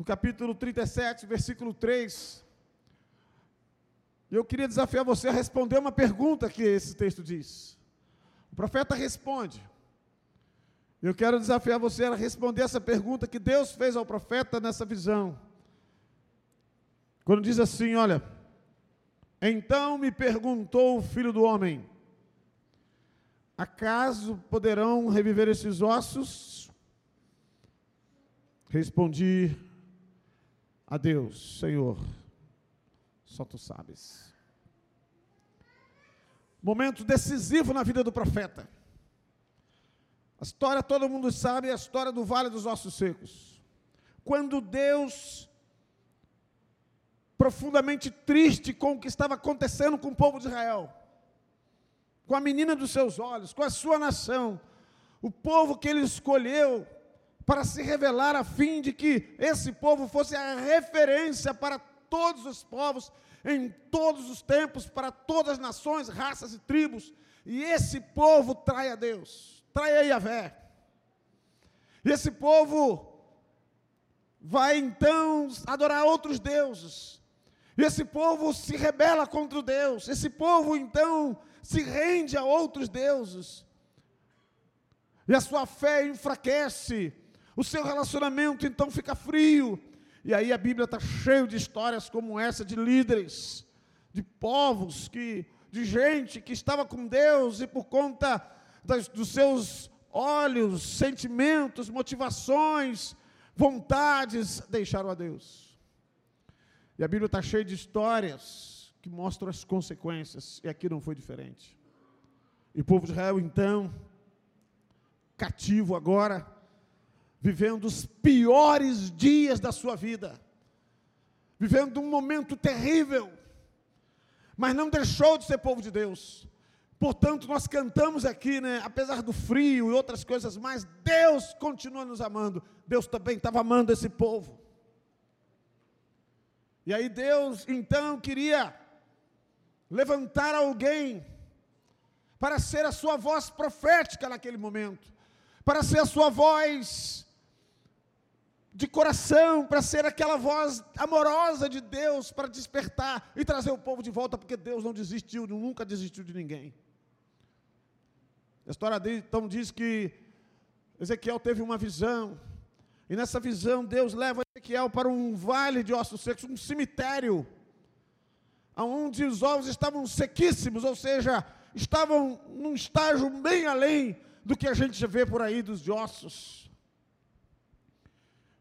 no capítulo 37, versículo 3. E eu queria desafiar você a responder uma pergunta que esse texto diz. O profeta responde. Eu quero desafiar você a responder essa pergunta que Deus fez ao profeta nessa visão. Quando diz assim: Olha, então me perguntou o filho do homem: Acaso poderão reviver esses ossos? Respondi a Deus, Senhor, só tu sabes. Momento decisivo na vida do profeta. A história todo mundo sabe, é a história do Vale dos Ossos Secos. Quando Deus, profundamente triste com o que estava acontecendo com o povo de Israel, com a menina dos seus olhos, com a sua nação, o povo que ele escolheu para se revelar a fim de que esse povo fosse a referência para todos os povos, em todos os tempos, para todas as nações, raças e tribos. E esse povo trai a Deus, trai a Yahvé. E esse povo vai então adorar outros deuses. E esse povo se rebela contra Deus. Esse povo então se rende a outros deuses. E a sua fé enfraquece. O seu relacionamento então fica frio. E aí a Bíblia está cheia de histórias como essa de líderes, de povos, que, de gente que estava com Deus e por conta das, dos seus olhos, sentimentos, motivações, vontades, deixaram a Deus. E a Bíblia está cheia de histórias que mostram as consequências, e aqui não foi diferente. E o povo de Israel, então, cativo agora, vivendo os piores dias da sua vida, vivendo um momento terrível, mas não deixou de ser povo de Deus. Portanto, nós cantamos aqui, né, apesar do frio e outras coisas mais, Deus continua nos amando. Deus também estava amando esse povo. E aí Deus então queria levantar alguém para ser a sua voz profética naquele momento, para ser a sua voz de coração, para ser aquela voz amorosa de Deus, para despertar e trazer o povo de volta, porque Deus não desistiu, nunca desistiu de ninguém. A história dele, então diz que Ezequiel teve uma visão, e nessa visão Deus leva Ezequiel para um vale de ossos secos, um cemitério, onde os ovos estavam sequíssimos, ou seja, estavam num estágio bem além do que a gente vê por aí dos ossos.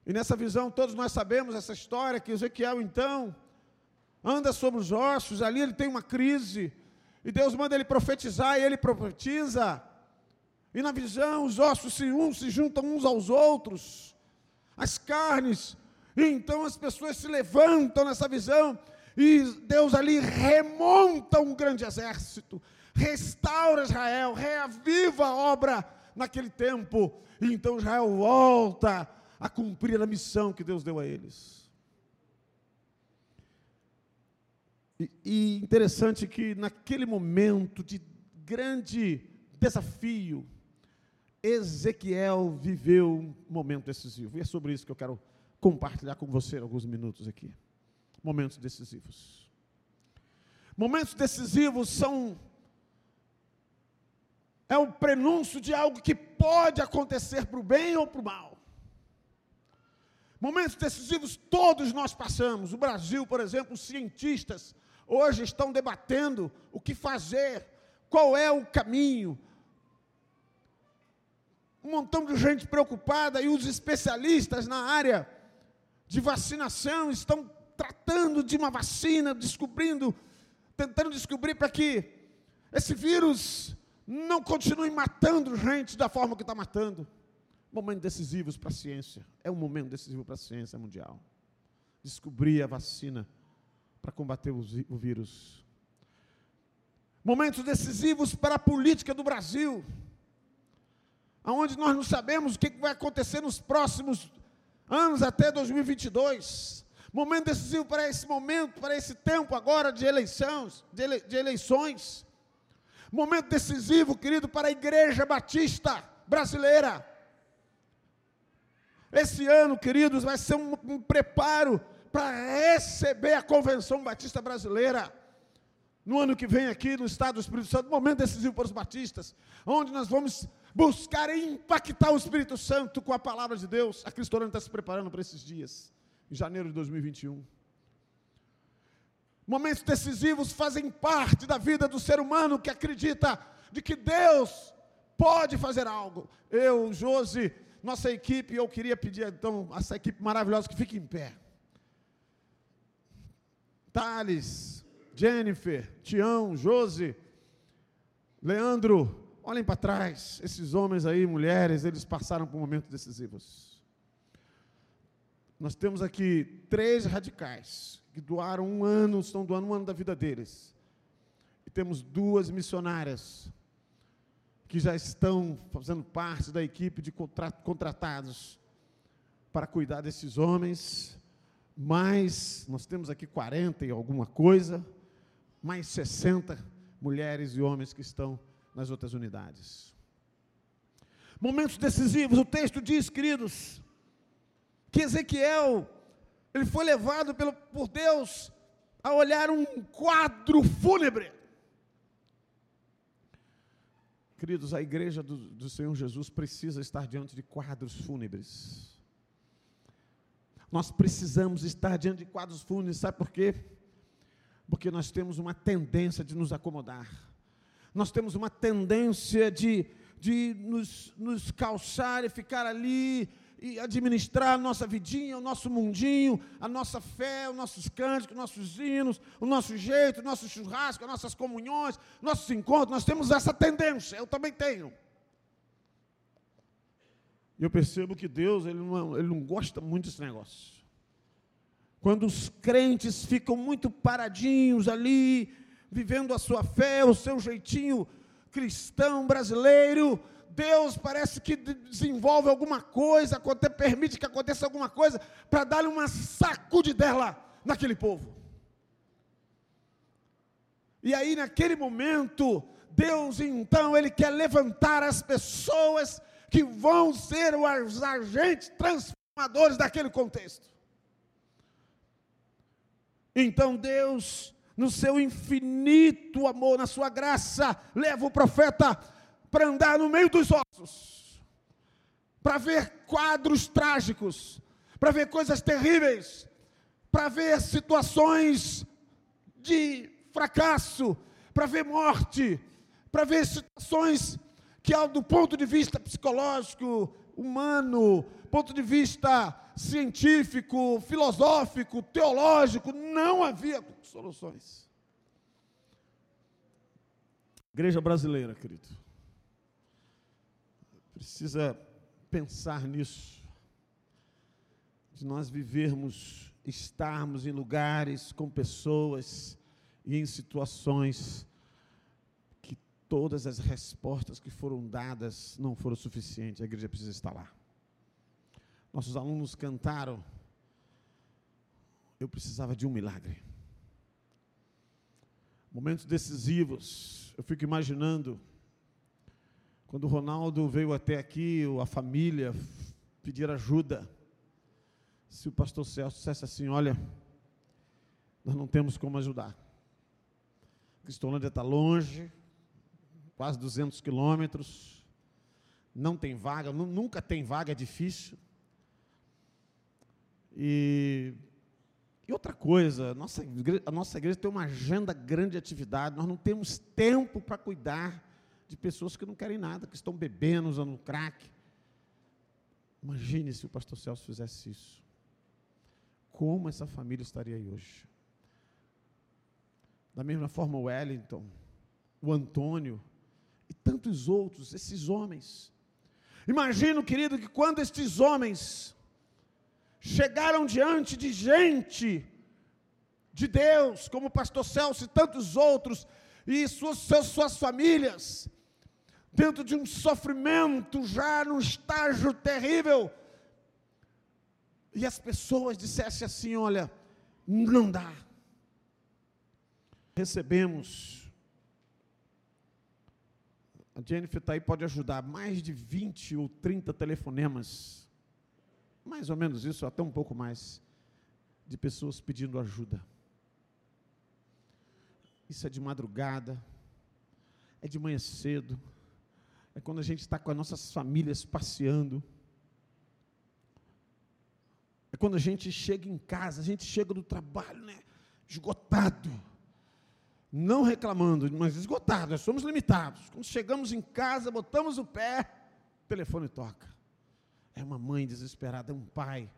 E nessa visão, todos nós sabemos essa história que Ezequiel então anda sobre os ossos, ali ele tem uma crise, e Deus manda ele profetizar, e ele profetiza. E na visão, os ossos se, uns se juntam uns aos outros, as carnes, e então as pessoas se levantam nessa visão, e Deus ali remonta um grande exército, restaura Israel, reaviva a obra naquele tempo, e então Israel volta a cumprir a missão que Deus deu a eles. E, e interessante que naquele momento de grande desafio, Ezequiel viveu um momento decisivo. E é sobre isso que eu quero compartilhar com você alguns minutos aqui. Momentos decisivos. Momentos decisivos são é o prenúncio de algo que pode acontecer para o bem ou para o mal. Momentos decisivos todos nós passamos. O Brasil, por exemplo, os cientistas hoje estão debatendo o que fazer, qual é o caminho. Um montão de gente preocupada e os especialistas na área de vacinação estão tratando de uma vacina, descobrindo, tentando descobrir para que esse vírus não continue matando gente da forma que está matando. Momentos decisivos para a ciência. É um momento decisivo para a ciência mundial. Descobrir a vacina para combater o vírus. Momentos decisivos para a política do Brasil. Onde nós não sabemos o que vai acontecer nos próximos anos até 2022. Momento decisivo para esse momento, para esse tempo agora de eleições, de, ele, de eleições. Momento decisivo, querido, para a igreja batista brasileira Esse ano, queridos, vai ser um, um preparo para receber a Convenção Batista Brasileira. No ano que vem, aqui no Estado do Espírito Santo, momento decisivo para os batistas, onde nós vamos buscar impactar o Espírito Santo com a palavra de Deus. A Cristorana está se preparando para esses dias, em janeiro de 2021. Momentos decisivos fazem parte da vida do ser humano que acredita de que Deus pode fazer algo. Eu, Josi, nossa equipe, eu queria pedir então essa equipe maravilhosa que fique em pé. Thales, Jennifer, Tião, Josi, Leandro, olhem para trás. Esses homens aí, mulheres, eles passaram por momentos decisivos. Nós temos aqui três radicais que doaram um ano, estão doando um ano da vida deles. E temos duas missionárias que já estão fazendo parte da equipe de contratados para cuidar desses homens. Mais, nós temos aqui 40 e alguma coisa, mais 60 mulheres e homens que estão nas outras unidades. Momentos decisivos, o texto diz, queridos, que Ezequiel ele foi levado pelo, por Deus a olhar um quadro fúnebre. Queridos, a igreja do, do Senhor Jesus precisa estar diante de quadros fúnebres. Nós precisamos estar diante de quadros fúnebres, sabe por quê? Porque nós temos uma tendência de nos acomodar, nós temos uma tendência de, de nos, nos calçar e ficar ali e administrar a nossa vidinha, o nosso mundinho, a nossa fé, os nossos cânticos, os nossos hinos, o nosso jeito, o nosso churrasco, as nossas comunhões, nossos encontros. Nós temos essa tendência, eu também tenho. E eu percebo que Deus, ele não, ele não gosta muito desse negócio. Quando os crentes ficam muito paradinhos ali, vivendo a sua fé, o seu jeitinho cristão brasileiro, Deus parece que desenvolve alguma coisa, permite que aconteça alguma coisa, para dar uma sacudidela naquele povo. E aí, naquele momento, Deus então, Ele quer levantar as pessoas que vão ser os agentes transformadores daquele contexto. Então Deus, no seu infinito amor, na sua graça, leva o profeta para andar no meio dos ossos, para ver quadros trágicos, para ver coisas terríveis, para ver situações de fracasso, para ver morte, para ver situações que, do ponto de vista psicológico, humano, ponto de vista científico, filosófico, teológico, não havia soluções. Igreja brasileira, querido precisa pensar nisso, de nós vivermos, estarmos em lugares com pessoas e em situações que todas as respostas que foram dadas não foram suficientes, a igreja precisa estar lá. Nossos alunos cantaram, eu precisava de um milagre. Momentos decisivos, eu fico imaginando quando o Ronaldo veio até aqui, a família pedir ajuda, se o pastor Celso dissesse assim: Olha, nós não temos como ajudar. Cristolândia está longe, quase 200 quilômetros, não tem vaga, nunca tem vaga, é difícil. E, e outra coisa, nossa, a nossa igreja tem uma agenda grande de atividade, nós não temos tempo para cuidar de pessoas que não querem nada, que estão bebendo, usando crack. Imagine se o pastor Celso fizesse isso. Como essa família estaria aí hoje? Da mesma forma, o Wellington, o Antônio e tantos outros, esses homens. Imagino, querido, que quando estes homens chegaram diante de gente de Deus, como o pastor Celso e tantos outros, e suas, suas, suas famílias, dentro de um sofrimento, já num estágio terrível, e as pessoas dissessem assim: olha, não dá. Recebemos, a Jennifer está aí, pode ajudar, mais de 20 ou 30 telefonemas, mais ou menos isso, até um pouco mais, de pessoas pedindo ajuda. Isso é de madrugada, é de manhã cedo, é quando a gente está com as nossas famílias passeando. É quando a gente chega em casa, a gente chega do trabalho, né? Esgotado. Não reclamando, mas esgotado, nós somos limitados. Quando chegamos em casa, botamos o pé, o telefone toca. É uma mãe desesperada, é um pai.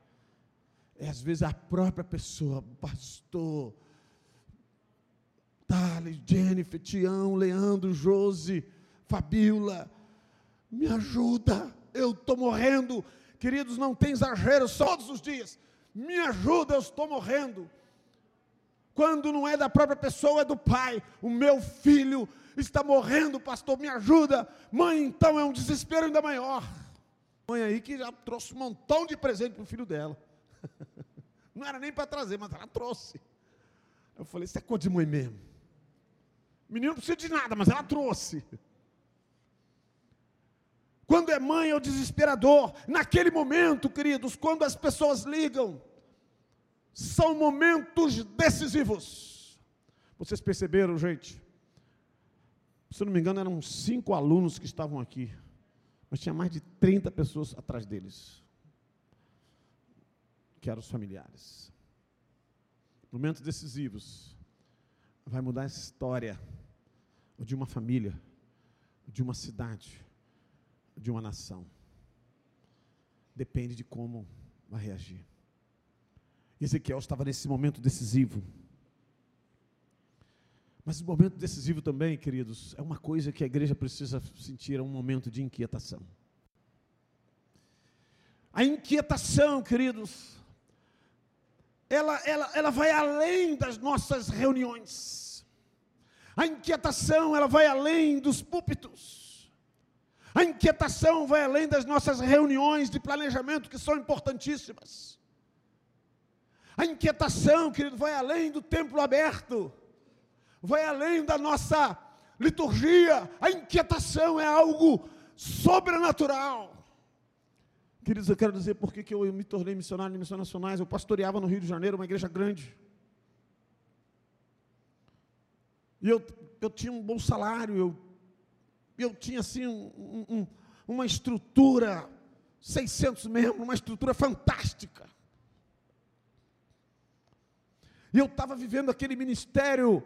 É às vezes a própria pessoa, pastor, Thales, Jennifer, Tião, Leandro, Josi, Fabiola, me ajuda, eu estou morrendo. Queridos, não tem exagero, todos os dias. Me ajuda, eu estou morrendo. Quando não é da própria pessoa, é do pai. O meu filho está morrendo, pastor, me ajuda. Mãe, então é um desespero ainda maior. Mãe aí que já trouxe um montão de presente para o filho dela. Não era nem para trazer, mas ela trouxe. Eu falei, isso é coisa de mãe mesmo. O menino não precisa de nada, mas ela trouxe. Quando é mãe é o desesperador. Naquele momento, queridos, quando as pessoas ligam, são momentos decisivos. Vocês perceberam, gente? Se não me engano, eram cinco alunos que estavam aqui, mas tinha mais de 30 pessoas atrás deles, que eram os familiares. Momentos decisivos. Vai mudar a história de uma família, de uma cidade de uma nação. Depende de como vai reagir. Ezequiel estava nesse momento decisivo. Mas o momento decisivo também, queridos, é uma coisa que a igreja precisa sentir, é um momento de inquietação. A inquietação, queridos, ela, ela, ela vai além das nossas reuniões. A inquietação, ela vai além dos púlpitos. A inquietação vai além das nossas reuniões de planejamento, que são importantíssimas. A inquietação, querido, vai além do templo aberto, vai além da nossa liturgia. A inquietação é algo sobrenatural. Queridos, eu quero dizer por que eu me tornei missionário em missões nacionais. Eu pastoreava no Rio de Janeiro, uma igreja grande. E eu, eu tinha um bom salário, eu eu tinha assim um, um, uma estrutura, 600 membros, uma estrutura fantástica. E eu estava vivendo aquele ministério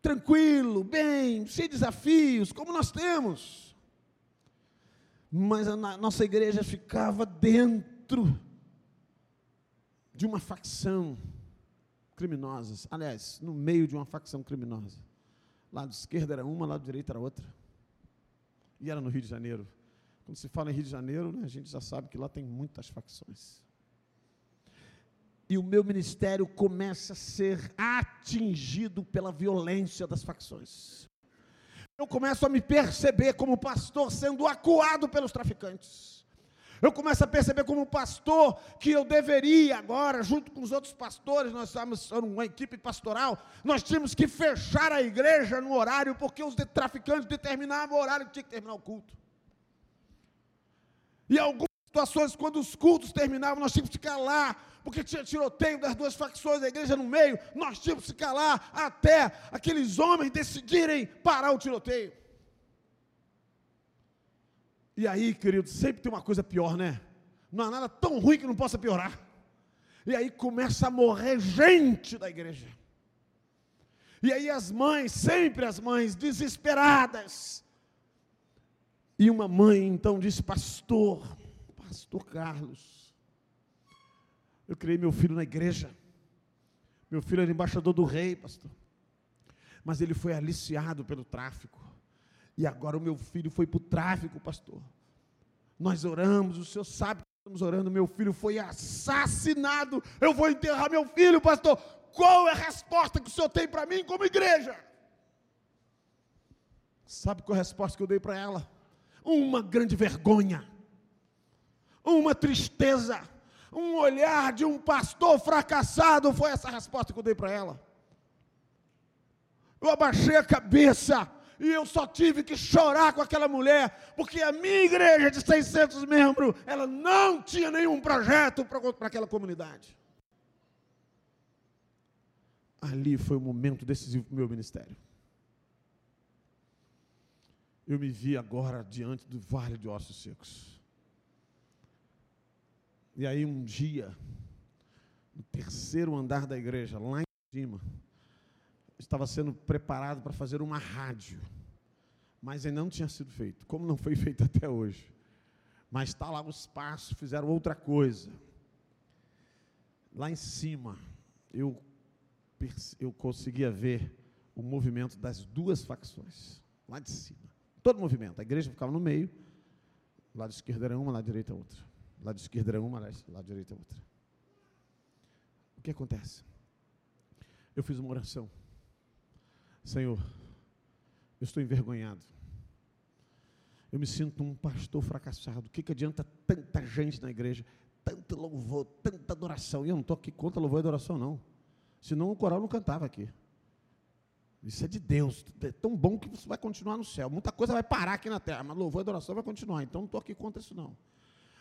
tranquilo, bem, sem desafios, como nós temos. Mas a nossa igreja ficava dentro de uma facção criminosa, aliás, no meio de uma facção criminosa. Lado esquerdo era uma, lado direito era outra. E era no Rio de Janeiro. Quando se fala em Rio de Janeiro, né, a gente já sabe que lá tem muitas facções. E o meu ministério começa a ser atingido pela violência das facções. Eu começo a me perceber como pastor sendo acuado pelos traficantes. Eu começo a perceber como pastor que eu deveria agora, junto com os outros pastores, nós estávamos uma equipe pastoral, nós tínhamos que fechar a igreja no horário, porque os traficantes determinavam o horário que tinha que terminar o culto. E algumas situações, quando os cultos terminavam, nós tínhamos que ficar lá, porque tinha tiroteio das duas facções da igreja no meio, nós tínhamos que ficar lá até aqueles homens decidirem parar o tiroteio. E aí, querido, sempre tem uma coisa pior, né? Não há nada tão ruim que não possa piorar. E aí começa a morrer gente da igreja. E aí as mães, sempre as mães, desesperadas. E uma mãe então disse: Pastor, Pastor Carlos, eu criei meu filho na igreja. Meu filho era embaixador do rei, pastor. Mas ele foi aliciado pelo tráfico. E agora o meu filho foi para o tráfico, pastor. Nós oramos, o senhor sabe que estamos orando, meu filho foi assassinado. Eu vou enterrar meu filho, pastor. Qual é a resposta que o senhor tem para mim como igreja? Sabe qual é a resposta que eu dei para ela? Uma grande vergonha, uma tristeza, um olhar de um pastor fracassado. Foi essa a resposta que eu dei para ela. Eu abaixei a cabeça E eu só tive que chorar com aquela mulher, porque a minha igreja de 600 membros, ela não tinha nenhum projeto para aquela comunidade. Ali foi o momento decisivo para o meu ministério. Eu me vi agora diante do vale de ossos secos. E aí um dia, no terceiro andar da igreja, lá em cima, estava sendo preparado para fazer uma rádio, mas ainda não tinha sido feito, como não foi feito até hoje. Mas está lá o espaço, fizeram outra coisa. Lá em cima, eu eu conseguia ver o movimento das duas facções, lá de cima. Todo movimento. A igreja ficava no meio, lado esquerdo era uma, lado direito é outra. Lado esquerdo era uma, lado direito é outra. O que acontece? Eu fiz uma oração. Senhor, eu estou envergonhado. Eu me sinto um pastor fracassado. O que, que adianta tanta gente na igreja, tanto louvor, tanta adoração? E eu não estou aqui contra louvor e adoração, não. Senão o coral não cantava aqui. Isso é de Deus. É tão bom que você vai continuar no céu. Muita coisa vai parar aqui na terra, mas louvor e adoração vai continuar. Então não estou aqui contra isso, não.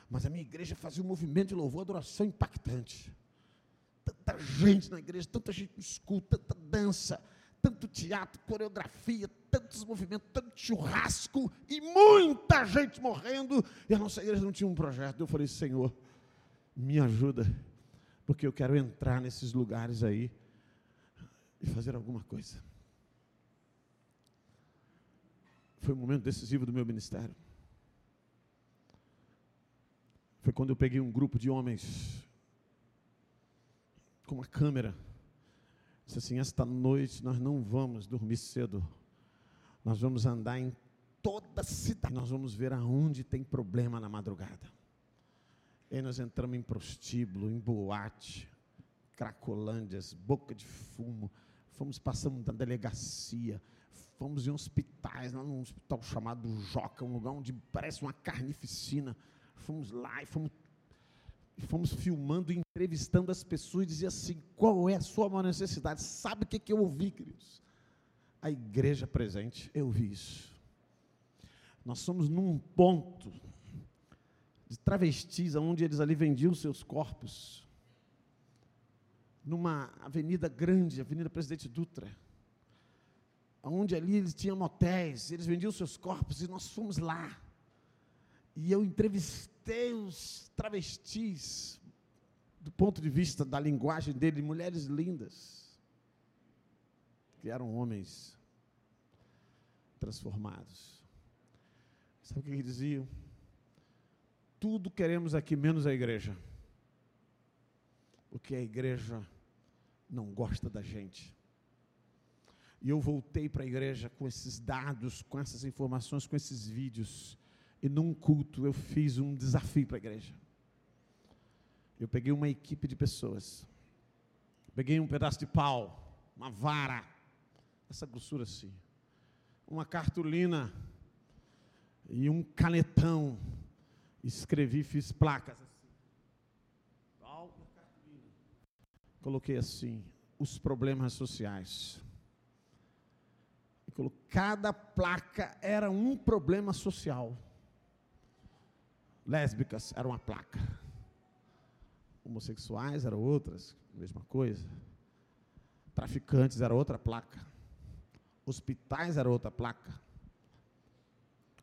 Mas a minha igreja fazia um movimento de louvor e adoração impactante. Tanta gente na igreja, tanta gente no escuta, tanta dança, tanto teatro, coreografia, tantos movimentos, tanto churrasco e muita gente morrendo. E a nossa igreja não tinha um projeto. Eu falei, Senhor, me ajuda porque eu quero entrar nesses lugares aí e fazer alguma coisa. Foi um momento decisivo do meu ministério. Foi quando eu peguei um grupo de homens com uma câmera. Disse assim: Esta noite nós não vamos dormir cedo. Nós vamos andar em toda a cidade. Nós vamos ver aonde tem problema na madrugada. E aí nós entramos em prostíbulo, em boate, cracolândias, boca de fumo. Fomos, passamos da delegacia, fomos em hospitais, num hospital chamado Joca, um lugar onde parece uma carnificina. Fomos lá e fomos, e fomos filmando entrevistando as pessoas dizia assim, qual é a sua maior necessidade? Sabe o que, que eu ouvi, queridos? A igreja presente, eu vi isso. Nós somos num ponto de travestis, onde eles ali vendiam seus corpos, numa avenida grande, Avenida Presidente Dutra, onde ali eles tinham motéis, eles vendiam seus corpos e nós fomos lá. E eu entrevistei os travestis, do ponto de vista da linguagem dele, mulheres lindas, que eram homens transformados. Sabe o que eles diziam? tudo queremos aqui, menos a igreja. Porque a igreja não gosta da gente. E eu voltei para a igreja com esses dados, com essas informações, com esses vídeos. E num culto eu fiz um desafio para a igreja. Eu peguei uma equipe de pessoas. Peguei um pedaço de pau, uma vara, essa grossura assim, uma cartolina e um canetão escrevi, fiz placas assim. Coloquei assim, os problemas sociais. Cada placa era um problema social. Lésbicas era uma placa. Homossexuais eram outras, mesma coisa. Traficantes era outra placa. Hospitais era outra placa.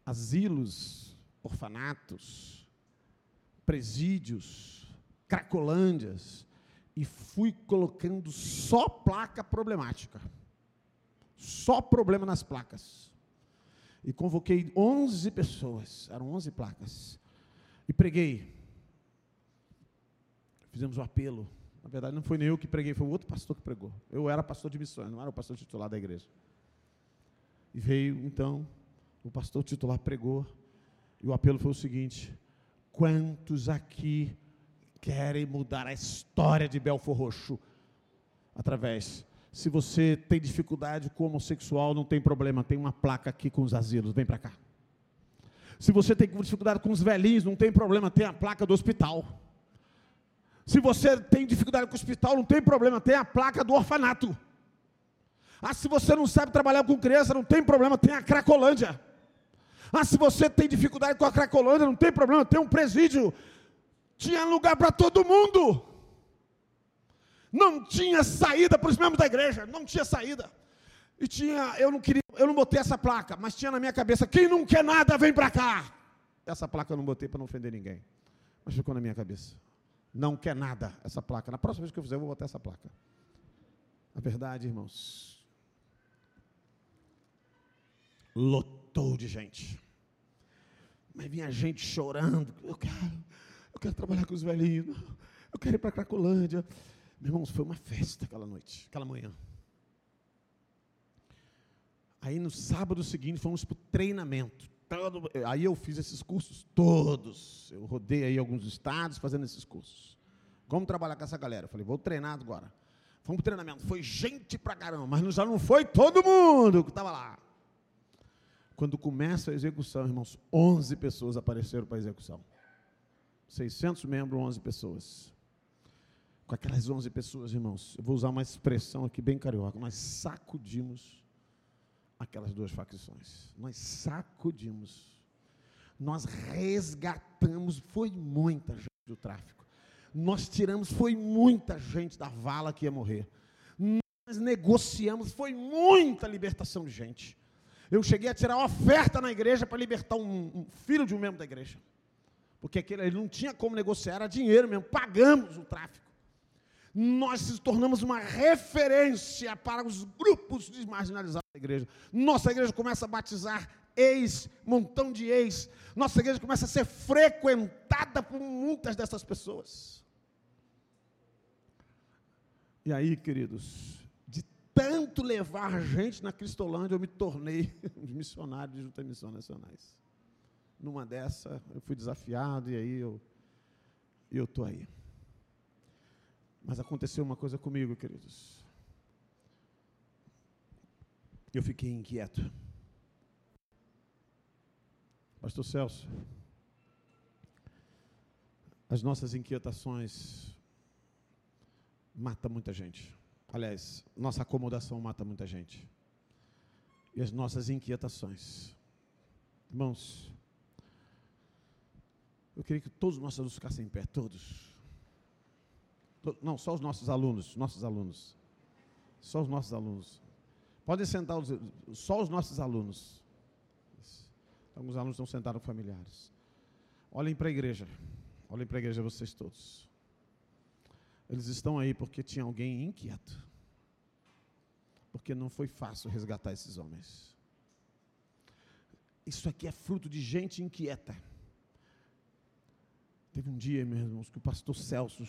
Asilos orfanatos, presídios, cracolândias, e fui colocando só placa problemática. Só problema nas placas. E convoquei 11 pessoas, eram 11 placas. E preguei. Fizemos o um apelo. Na verdade, não foi nem eu que preguei, foi o outro pastor que pregou. Eu era pastor de missões, não era o pastor titular da igreja. E veio, então, o pastor titular pregou. E o apelo foi o seguinte: quantos aqui querem mudar a história de Belfor Roxo? Através. Se você tem dificuldade com homossexual, não tem problema, tem uma placa aqui com os asilos, vem para cá. Se você tem dificuldade com os velhinhos, não tem problema, tem a placa do hospital. Se você tem dificuldade com o hospital, não tem problema, tem a placa do orfanato. Ah, se você não sabe trabalhar com criança, não tem problema, tem a Cracolândia. Ah, se você tem dificuldade com a Cracolândia, não tem problema, tem um presídio. Tinha lugar para todo mundo. Não tinha saída para os membros da igreja, não tinha saída. E tinha, eu não queria, eu não botei essa placa, mas tinha na minha cabeça, quem não quer nada, vem para cá. Essa placa eu não botei para não ofender ninguém. Mas ficou na minha cabeça. Não quer nada essa placa. Na próxima vez que eu fizer, eu vou botar essa placa. A verdade, irmãos, lotou de gente. Mas vinha gente chorando. Eu quero, eu quero trabalhar com os velhinhos. Eu quero ir para Cracolândia. Meu irmãos, foi uma festa aquela noite, aquela manhã. Aí no sábado seguinte fomos para o treinamento. Todo, aí eu fiz esses cursos todos. Eu rodei aí alguns estados fazendo esses cursos. Como trabalhar com essa galera? Eu falei, vou treinar agora. Fomos para o treinamento. Foi gente pra caramba, mas já não foi todo mundo que estava lá. Quando começa a execução, irmãos, 11 pessoas apareceram para a execução. 600 membros, 11 pessoas. Com aquelas 11 pessoas, irmãos, eu vou usar uma expressão aqui bem carioca, nós sacudimos aquelas duas facções. Nós sacudimos. Nós resgatamos, foi muita gente do tráfico. Nós tiramos, foi muita gente da vala que ia morrer. Nós negociamos, foi muita libertação de gente. Eu cheguei a tirar oferta na igreja para libertar um, um, filho de um membro da igreja. Porque aquele, ele não tinha como negociar, era dinheiro mesmo. Pagamos o tráfico. Nós nos tornamos uma referência para os grupos desmarginalizados da igreja. Nossa igreja começa a batizar ex, montão de ex. Nossa igreja começa a ser frequentada por muitas dessas pessoas. E aí, queridos, tanto levar gente na Cristolândia, eu me tornei um missionário de Junta Missões Nacionais. Numa dessa, eu fui desafiado e aí eu estou aí. Mas aconteceu uma coisa comigo, queridos. Eu fiquei inquieto. Pastor Celso, as nossas inquietações matam muita gente. Aliás, nossa acomodação mata muita gente. E as nossas inquietações. Irmãos, eu queria que todos os nossos alunos ficassem em pé, todos. Não, só os nossos alunos, nossos alunos. Só os nossos alunos. Podem sentar, os, só os nossos alunos. Alguns alunos estão sentados familiares. Olhem para a igreja. Olhem para a igreja vocês todos. Eles estão aí porque tinha alguém inquieto. Porque não foi fácil resgatar esses homens. Isso aqui é fruto de gente inquieta. Teve um dia, meus irmãos, que o pastor Celso,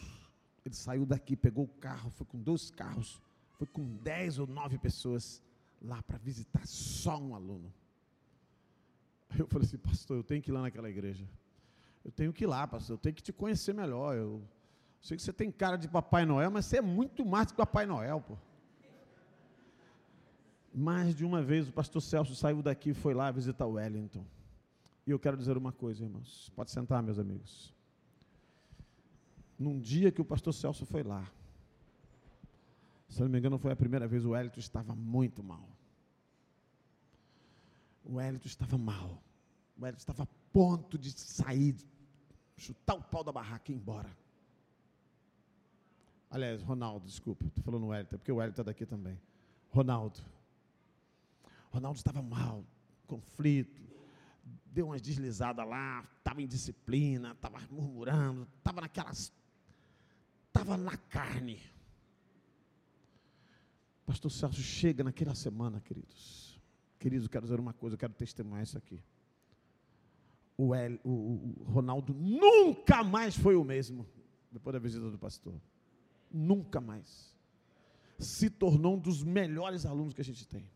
ele saiu daqui, pegou o carro, foi com dois carros, foi com dez ou nove pessoas lá para visitar só um aluno. Eu falei assim, pastor, eu tenho que ir lá naquela igreja. Eu tenho que ir lá, pastor, eu tenho que te conhecer melhor. Eu, Sei que você tem cara de Papai Noel, mas você é muito mais que Papai Noel, pô. Mais de uma vez o pastor Celso saiu daqui e foi lá visitar o Wellington. E eu quero dizer uma coisa, irmãos. Pode sentar, meus amigos. Num dia que o pastor Celso foi lá, se não me engano, foi a primeira vez, o Wellington estava muito mal. O Wellington estava mal. O Wellington estava a ponto de sair, chutar o pau da barraca e ir embora. Aliás, Ronaldo, desculpa, estou falando o Wellington, porque o Wellington está daqui também. Ronaldo. Ronaldo estava mal, conflito, deu umas deslizadas lá, estava em disciplina, estava murmurando, estava naquelas. Estava na carne. Pastor Celso chega naquela semana, queridos. Queridos, eu quero dizer uma coisa, eu quero testemunhar isso aqui. O, El, o, o Ronaldo nunca mais foi o mesmo depois da visita do pastor nunca mais. Se tornou um dos melhores alunos que a gente tem.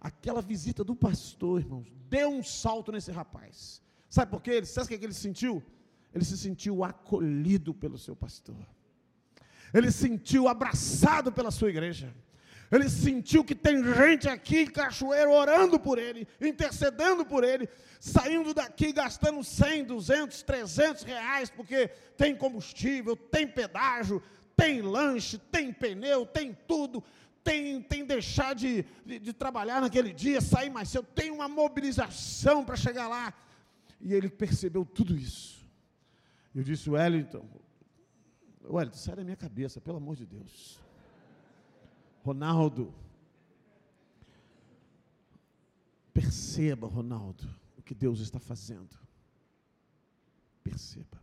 Aquela visita do pastor, irmãos, deu um salto nesse rapaz. Sabe por quê? Sabe o que ele sentiu? Ele se sentiu acolhido pelo seu pastor. Ele se sentiu abraçado pela sua igreja. Ele sentiu que tem gente aqui em Cachoeiro orando por ele, intercedendo por ele, saindo daqui gastando 100, 200, 300 reais, porque tem combustível, tem pedágio, tem lanche, tem pneu, tem tudo, tem, tem deixar de, de, de trabalhar naquele dia, sair mais cedo, tem uma mobilização para chegar lá. E ele percebeu tudo isso. Eu disse, Wellington, Wellington, sai da minha cabeça, pelo amor de Deus. Ronaldo, perceba, Ronaldo, o que Deus está fazendo. Perceba.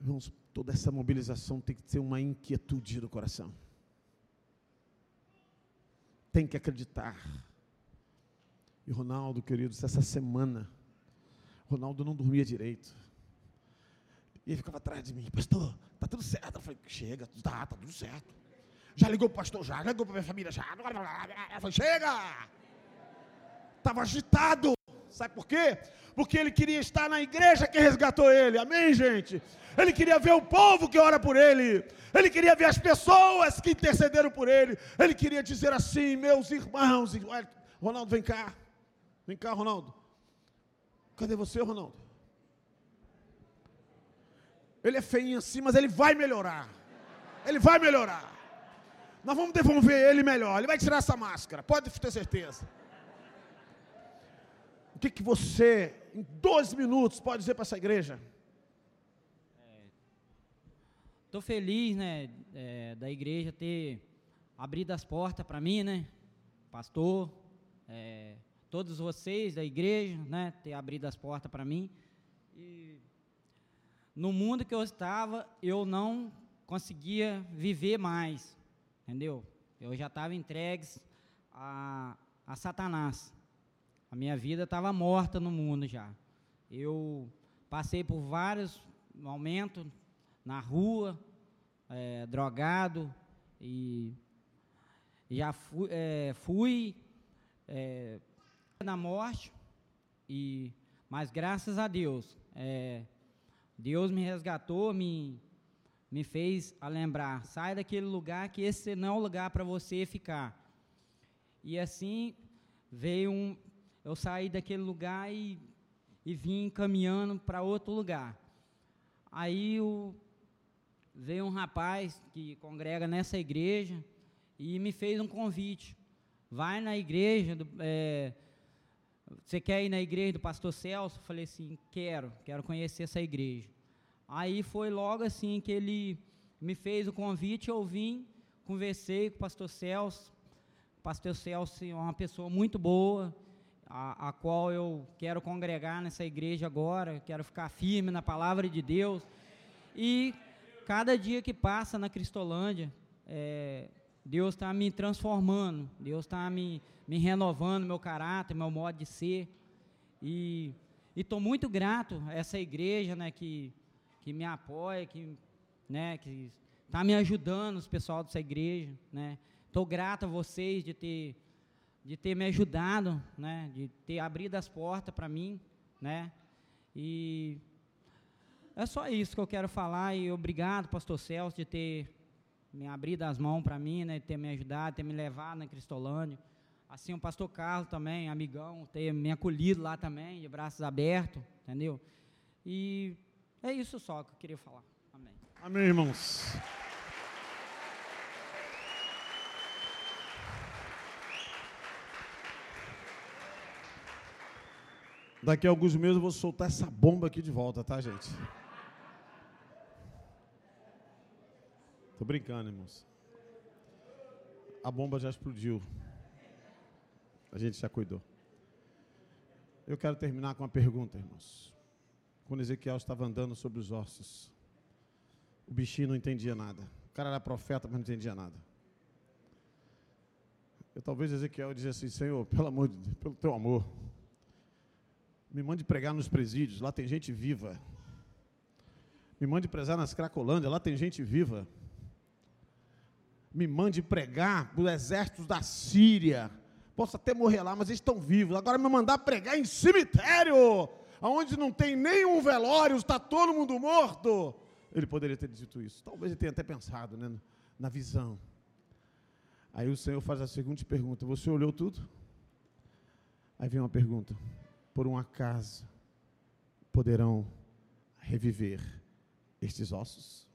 Irmãos, toda essa mobilização tem que ter uma inquietude do coração. Tem que acreditar. E Ronaldo, queridos, essa semana, Ronaldo não dormia direito. E ele ficava atrás de mim, pastor, tá tudo certo. Eu falei, chega, tá, tá tudo certo. Já ligou para o pastor, já, ligou para minha família, já. Eu falei, chega! Estava agitado. Sabe por quê? Porque ele queria estar na igreja que resgatou ele. Amém, gente? Ele queria ver o povo que ora por ele. Ele queria ver as pessoas que intercederam por ele. Ele queria dizer assim: meus irmãos. Ronaldo, vem cá. Vem cá, Ronaldo. Cadê você, Ronaldo? Ele é feinho assim, mas ele vai melhorar. Ele vai melhorar. Nós vamos devolver ele melhor. Ele vai tirar essa máscara, pode ter certeza. O que, que você, em dois minutos, pode dizer para essa igreja? Estou é, feliz, né, é, da igreja ter abrido as portas para mim, né, pastor, é, todos vocês da igreja, né, ter abrido as portas para mim. E no mundo que eu estava, eu não conseguia viver mais, entendeu? Eu já estava entregue a, a Satanás. A minha vida estava morta no mundo já. Eu passei por vários momentos na rua, é, drogado, e já fui, é, fui é, na morte, e, mas graças a Deus, é, Deus me resgatou, me, me fez a lembrar, sai daquele lugar que esse não é o lugar para você ficar. E assim veio um, eu saí daquele lugar e, e vim caminhando para outro lugar. Aí o, veio um rapaz que congrega nessa igreja e me fez um convite. Vai na igreja, do, é, você quer ir na igreja do pastor Celso? Eu falei assim, quero, quero conhecer essa igreja. Aí foi logo assim que ele me fez o convite, eu vim, conversei com o pastor Celso. O pastor Celso é uma pessoa muito boa, a, a qual eu quero congregar nessa igreja agora, quero ficar firme na palavra de Deus. E cada dia que passa na Cristolândia, é, Deus está me transformando, Deus está me, me renovando meu caráter, meu modo de ser. E estou muito grato a essa igreja né, que, que me apoia, que né, está me ajudando, os pessoal dessa igreja. Estou né. grato a vocês de ter, de ter me ajudado, né, de ter abrido as portas para mim. Né, e é só isso que eu quero falar e obrigado, pastor Celso, de ter me abrido as mãos para mim, né, ter me ajudado, ter me levado na Cristolândia. Assim, o pastor Carlos também, amigão, ter me acolhido lá também, de braços abertos, entendeu? E é isso só que eu queria falar. Amém. Amém, irmãos. Daqui a alguns meses eu vou soltar essa bomba aqui de volta, tá, gente? Tô brincando, irmãos. A bomba já explodiu. A gente já cuidou. Eu quero terminar com uma pergunta, irmãos. Quando Ezequiel estava andando sobre os ossos, o bichinho não entendia nada. O cara era profeta, mas não entendia nada. Eu talvez Ezequiel dizia assim: Senhor, pelo amor de Deus, pelo teu amor, me mande pregar nos presídios, lá tem gente viva. Me mande pregar nas Cracolândia, lá tem gente viva me mande pregar para os exércitos da Síria. Posso até morrer lá, mas eles estão vivos. Agora me mandar pregar em cemitério, onde não tem nenhum velório, está todo mundo morto. Ele poderia ter dito isso. Talvez ele tenha até pensado né, na visão. Aí o Senhor faz a seguinte pergunta: Você olhou tudo? Aí vem uma pergunta: Por um acaso poderão reviver estes ossos?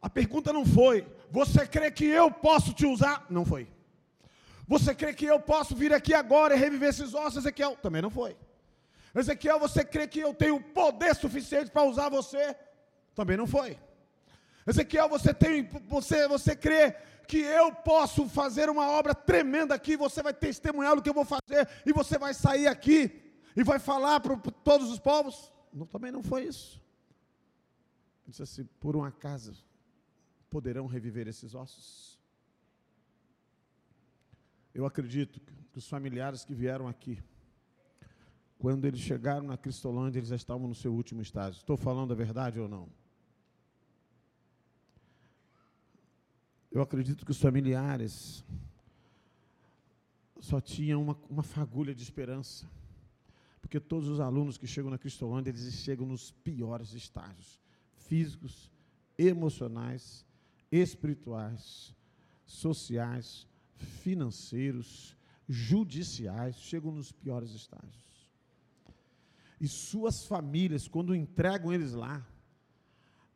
A pergunta não foi: você crê que eu posso te usar? Não foi. Você crê que eu posso vir aqui agora e reviver esses ossos, Ezequiel? Também não foi. Ezequiel, você crê que eu tenho poder suficiente para usar você? Também não foi. Ezequiel, você tem, você, você crê que eu posso fazer uma obra tremenda aqui, você vai testemunhar do que eu vou fazer e você vai sair aqui e vai falar para todos os povos? Não, também não foi isso. Ele disse assim: por um acaso poderão reviver esses ossos? Eu acredito que os familiares que vieram aqui, quando eles chegaram na Cristolândia, eles já estavam no seu último estágio. Estou falando a verdade ou não? Eu acredito que os familiares só tinham uma, uma fagulha de esperança. Porque todos os alunos que chegam na Cristolândia, eles chegam nos piores estágios físicos, emocionais, espirituais, sociais, financeiros, judiciais, chegam nos piores estágios. E suas famílias, quando entregam eles lá,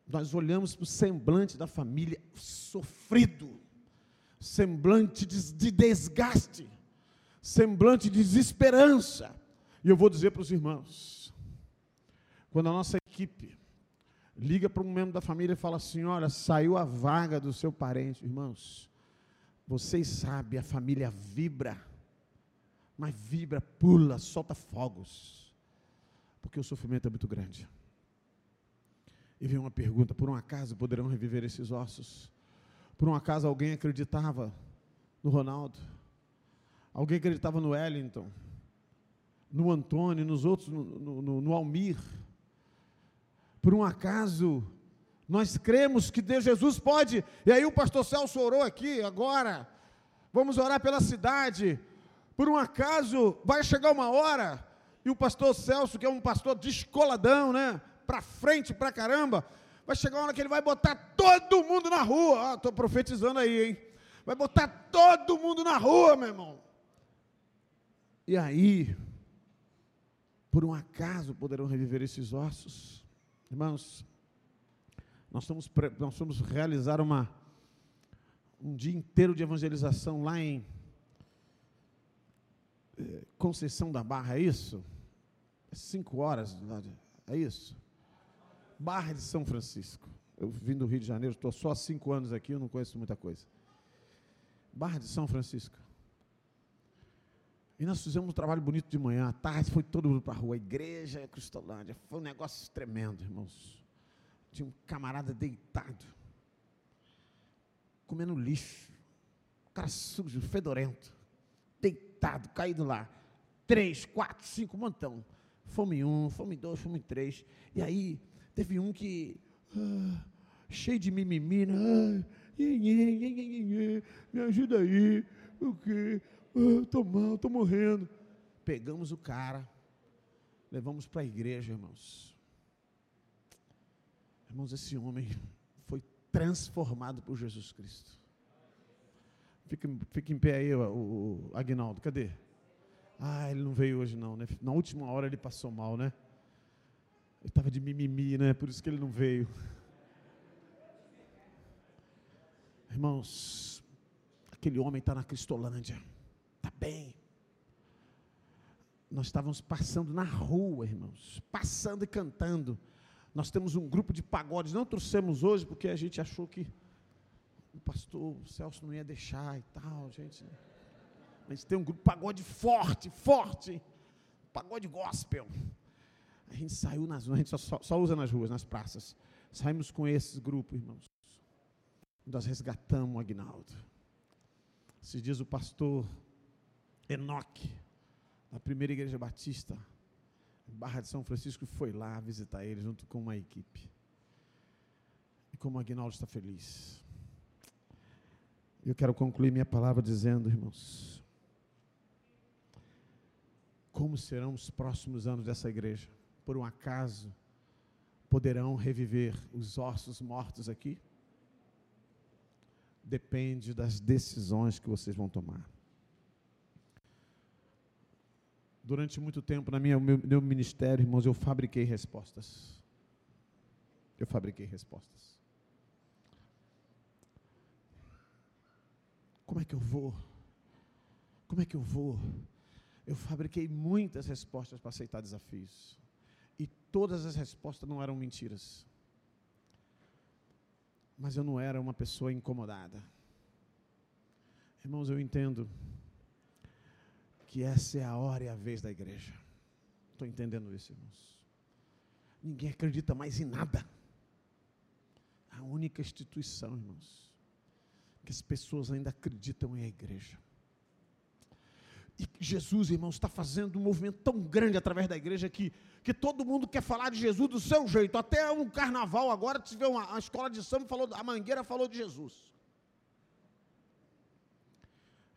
nós olhamos para o semblante da família sofrido, semblante de desgaste, semblante de desesperança. E eu vou dizer para os irmãos: quando a nossa equipe liga para um membro da família e fala assim: olha, saiu a vaga do seu parente, irmãos, vocês sabem, a família vibra, mas vibra, pula, solta fogos, porque o sofrimento é muito grande. E vem uma pergunta: por um acaso poderão reviver esses ossos? Por um acaso alguém acreditava no Ronaldo? Alguém acreditava no Wellington? No Antônio, nos outros, no, no, no Almir? Por um acaso nós cremos que Deus Jesus pode, e aí o pastor Celso orou aqui agora. Vamos orar pela cidade. Por um acaso vai chegar uma hora e o pastor Celso, que é um pastor descoladão, né? para frente para caramba, vai chegar uma hora que ele vai botar todo mundo na rua. Estou ah, profetizando aí, hein? Vai botar todo mundo na rua, meu irmão. E aí, por um acaso poderão reviver esses ossos? Irmãos, nós vamos, nós vamos realizar uma, um dia inteiro de evangelização lá em eh, Conceição da Barra, é isso? É cinco horas, é isso? Barra de São Francisco. Eu vim do Rio de Janeiro, estou só há cinco anos aqui, eu não conheço muita coisa. Barra de São Francisco. E nós fizemos um trabalho bonito de manhã, à tarde foi todo mundo para a rua, a igreja Cristolândia. Foi um negócio tremendo, irmãos. Tinha um camarada deitado, comendo lixo, cara sujo, fedorento, deitado, caído lá. Três, quatro, cinco, montão. Fome um, fome dois, fome três. E aí Teve um que, ah, cheio de mimimi, né? ah, me ajuda aí, o quê? Ah, tô mal, tô morrendo. Pegamos o cara, levamos para a igreja, irmãos. Irmãos, esse homem foi transformado por Jesus Cristo. Fica, fica em pé aí, o, o Agnaldo, cadê? Ah, ele não veio hoje não, né? Na última hora ele passou mal, né? Ele estava de mimimi, né? Por isso que ele não veio. Irmãos, aquele homem está na Cristolândia. Bem. Nós estávamos passando na rua, irmãos. Passando e cantando. Nós temos um grupo de pagodes. Não trouxemos hoje porque a gente achou que o pastor Celso não ia deixar e tal, gente. A gente tem um grupo de pagode forte, forte. Pagode gospel. A gente saiu nas ruas, a gente só, só usa nas ruas, nas praças. Saímos com esses grupos, irmãos. Nós resgatamos o Agnaldo. Esses dias o pastor Enoque, da primeira igreja batista, Barra de São Francisco, foi lá visitar ele junto com uma equipe. E como Agnaldo está feliz. Eu quero concluir minha palavra dizendo, irmãos, como serão os próximos anos dessa igreja? por um acaso, poderão reviver os ossos mortos aqui? Depende das decisões que vocês vão tomar. Durante muito tempo na minha meu, meu ministério, irmãos, eu fabriquei respostas. Eu fabriquei respostas. Como é que eu vou? Como é que eu vou? Eu fabriquei muitas respostas para aceitar desafios. E todas as respostas não eram mentiras. Mas eu não era uma pessoa incomodada. Irmãos, eu entendo que essa é a hora e a vez da igreja. Estou entendendo isso, irmãos. Ninguém acredita mais em nada. A única instituição, irmãos, que as pessoas ainda acreditam é a igreja. E Jesus, irmãos, está fazendo um movimento tão grande através da igreja que, que todo mundo quer falar de Jesus do seu jeito. Até um carnaval agora, tive uma, uma escola de samba, falou, a Mangueira falou de Jesus.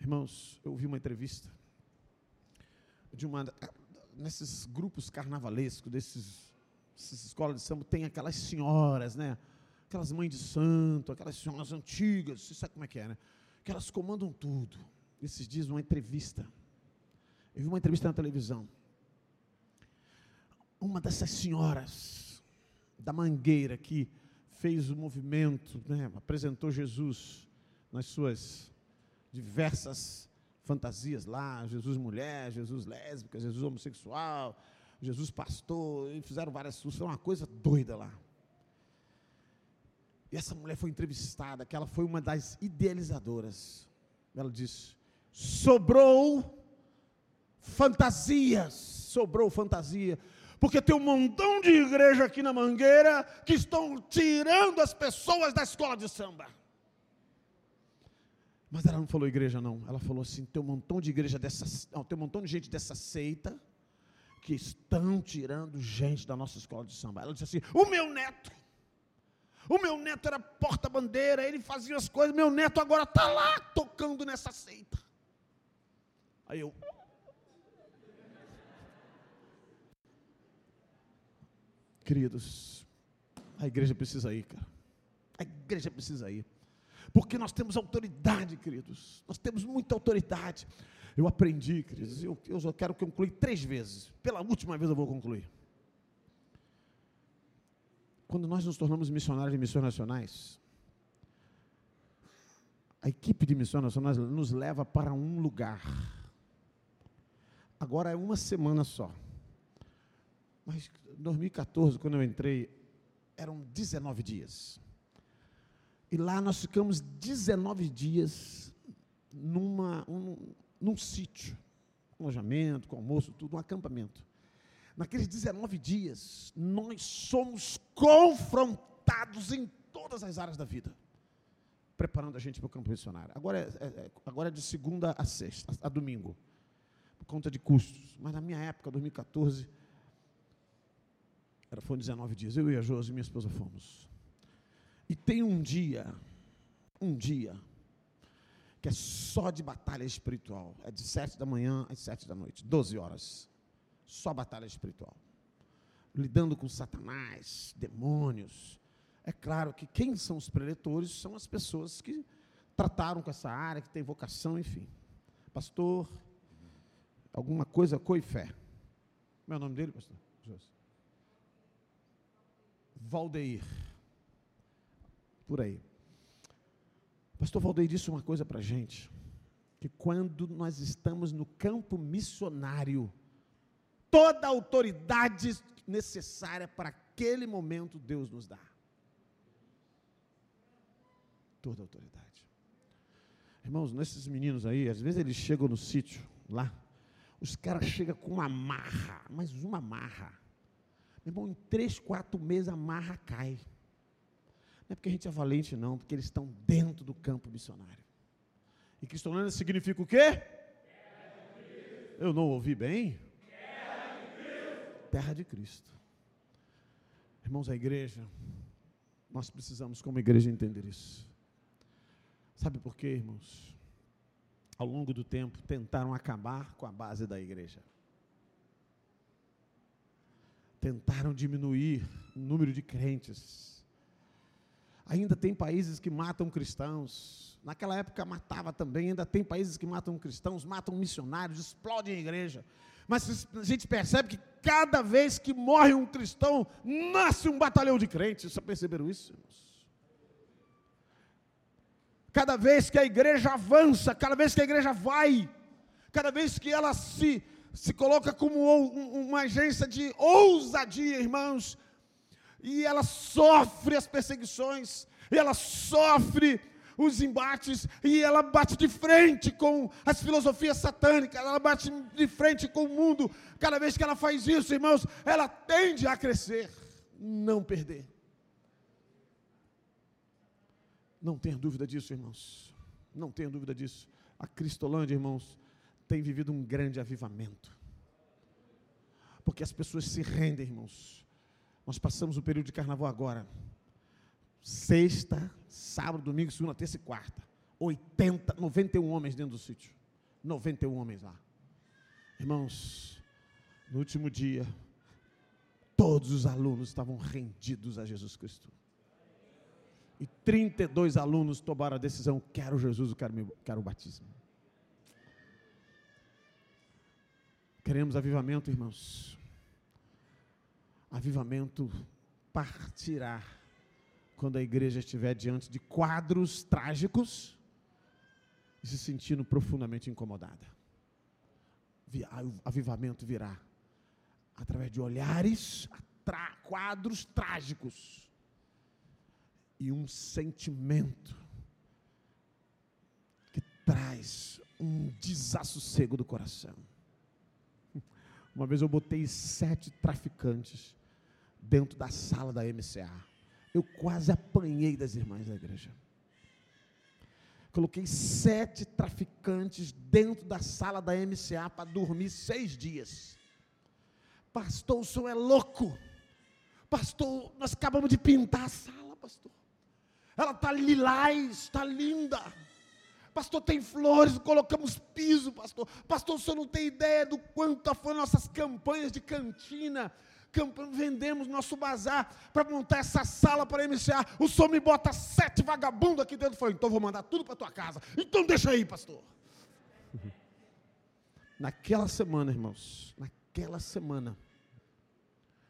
Irmãos, eu ouvi uma entrevista de uma nesses grupos carnavalescos, desses escolas de samba, tem aquelas senhoras, né? Aquelas mães de santo, aquelas senhoras antigas, você sabe como é que é, né? Que elas comandam tudo. Esses dias, uma entrevista. Eu vi uma entrevista na televisão. Uma dessas senhoras da Mangueira que fez o movimento, né, apresentou Jesus nas suas diversas fantasias lá, Jesus mulher, Jesus lésbica, Jesus homossexual, Jesus pastor, e fizeram várias coisas, foi uma coisa doida lá. E essa mulher foi entrevistada, que ela foi uma das idealizadoras. Ela disse: sobrou fantasias, sobrou fantasia, porque tem um montão de igreja aqui na Mangueira que estão tirando as pessoas da escola de samba. Mas ela não falou igreja, não. Ela falou assim: tem um montão de igreja dessa. Não, tem um montão de gente dessa seita que estão tirando gente da nossa escola de samba. Ela disse assim: o meu neto. O meu neto era porta-bandeira, ele fazia as coisas, meu neto agora está lá tocando nessa seita. Aí eu. Queridos, a igreja precisa ir, cara. A igreja precisa ir. Porque nós temos autoridade, queridos. Nós temos muita autoridade. Eu aprendi, queridos. Eu, eu só quero concluir três vezes. Pela última vez eu vou concluir. Quando nós nos tornamos missionários de missões nacionais, a equipe de missões nacionais nos leva para um lugar. Agora é uma semana só. Mas em 2014, quando eu entrei, eram 19 dias. E lá nós ficamos 19 dias numa, um, num sítio, com alojamento, com almoço, tudo, um acampamento. Naqueles 19 dias, nós somos confrontados em todas as áreas da vida, preparando a gente para o campo missionário. Agora é, é, é, agora é de segunda a sexta, a, a domingo, por conta de custos. Mas na minha época, 2014, era, foram 19 dias. Eu e a Josi, minha esposa, fomos. E tem um dia, um dia, que é só de batalha espiritual. É de sete da manhã às sete da noite, 12 horas. Só batalha espiritual. Lidando com Satanás, demônios. É claro que quem são os preletores são as pessoas que trataram com essa área, que tem vocação, enfim. Pastor, alguma coisa coifé. Como é o nome dele, pastor? Valdeir. Por aí. Pastor Valdeir disse uma coisa para a gente: que quando nós estamos no campo missionário, toda a autoridade necessária para aquele momento Deus nos dá. Toda a autoridade. Irmãos, nesses meninos aí, às vezes eles chegam no sítio, lá, os caras chegam com uma marra, mas uma marra. Meu irmão, em três, quatro meses a marra cai. Não é porque a gente é valente, não, porque eles estão dentro do campo missionário. E Cristolândia significa o quê? Eu não ouvi bem? Terra de Cristo. Irmãos, a igreja, nós precisamos, como igreja, entender isso. Sabe por quê, irmãos? Ao longo do tempo, tentaram acabar com a base da igreja. Tentaram diminuir o número de crentes Ainda tem países que matam cristãos. Naquela época matava também, ainda tem países que matam cristãos, matam missionários, explodem a igreja. Mas a gente percebe que cada vez que morre um cristão, nasce um batalhão de crentes. Vocês perceberam isso, irmãos? cada vez que a igreja avança, cada vez que a igreja vai, cada vez que ela se, se coloca como uma agência de ousadia, irmãos, e ela sofre as perseguições, e ela sofre os embates, e ela bate de frente com as filosofias satânicas, ela bate de frente com o mundo. Cada vez que ela faz isso, irmãos, ela tende a crescer, não perder. Não tenha dúvida disso, irmãos. Não tenha dúvida disso. A Cristolândia, irmãos, tem vivido um grande avivamento. Porque as pessoas se rendem, irmãos. Nós passamos o período de carnaval agora. Sexta, sábado, domingo, segunda, terça e quarta. 80, 91 homens dentro do sítio. 91 homens lá. Irmãos, no último dia, todos os alunos estavam rendidos a Jesus Cristo e 32 alunos tomaram a decisão: quero Jesus, quero, quero o batismo. Queremos avivamento, irmãos. Avivamento partirá quando a igreja estiver diante de quadros trágicos e se sentindo profundamente incomodada. Avivamento virá através de olhares, quadros trágicos e um sentimento que traz um desassossego do coração. Uma vez eu botei sete traficantes dentro da sala da MCA. Eu quase apanhei das irmãs da igreja. Coloquei sete traficantes dentro da sala da MCA para dormir seis dias. Pastor, o senhor é louco. Pastor, nós acabamos de pintar a sala, pastor. Ela está lilás, está linda. Pastor, tem flores, colocamos piso, pastor. Pastor, o senhor não tem ideia do quanto foram nossas campanhas de cantina. vendemos nosso bazar para montar essa sala para iniciar. O senhor me bota sete vagabundos aqui dentro. Falei, então vou mandar tudo para tua casa. Então deixa aí, pastor. Naquela semana, irmãos, naquela semana,